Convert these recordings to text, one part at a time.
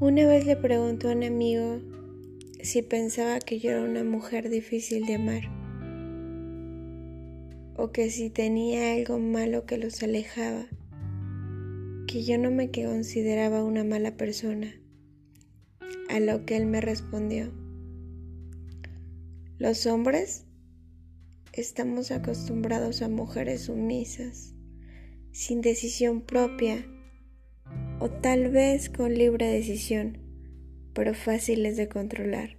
Una vez le preguntó a un amigo si pensaba que yo era una mujer difícil de amar o que si tenía algo malo que los alejaba, que yo no me consideraba una mala persona, a lo que él me respondió, los hombres estamos acostumbrados a mujeres sumisas, sin decisión propia, o tal vez con libre decisión, pero fáciles de controlar.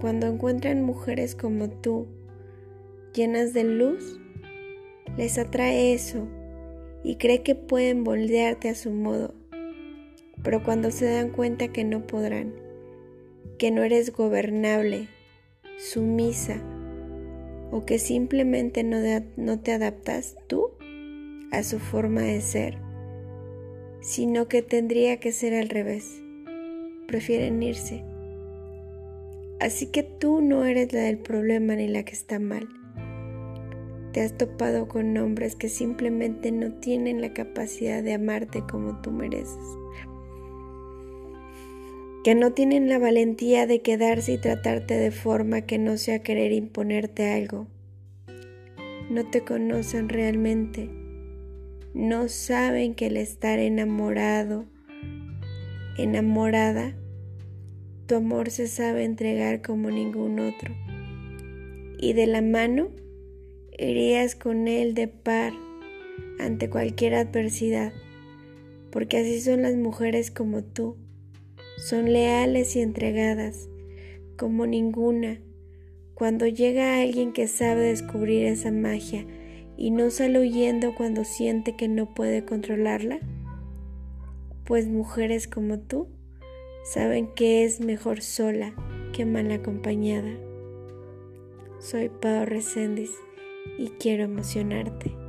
Cuando encuentran mujeres como tú, llenas de luz, les atrae eso y cree que pueden moldearte a su modo. Pero cuando se dan cuenta que no podrán, que no eres gobernable, sumisa, o que simplemente no, no te adaptas tú a su forma de ser, sino que tendría que ser al revés. Prefieren irse. Así que tú no eres la del problema ni la que está mal. Te has topado con hombres que simplemente no tienen la capacidad de amarte como tú mereces. Que no tienen la valentía de quedarse y tratarte de forma que no sea querer imponerte algo. No te conocen realmente no saben que el estar enamorado, enamorada, tu amor se sabe entregar como ningún otro. Y de la mano irías con él de par ante cualquier adversidad, porque así son las mujeres como tú, son leales y entregadas como ninguna. Cuando llega alguien que sabe descubrir esa magia, y no sale huyendo cuando siente que no puede controlarla? Pues mujeres como tú saben que es mejor sola que mal acompañada. Soy Pau Reséndiz y quiero emocionarte.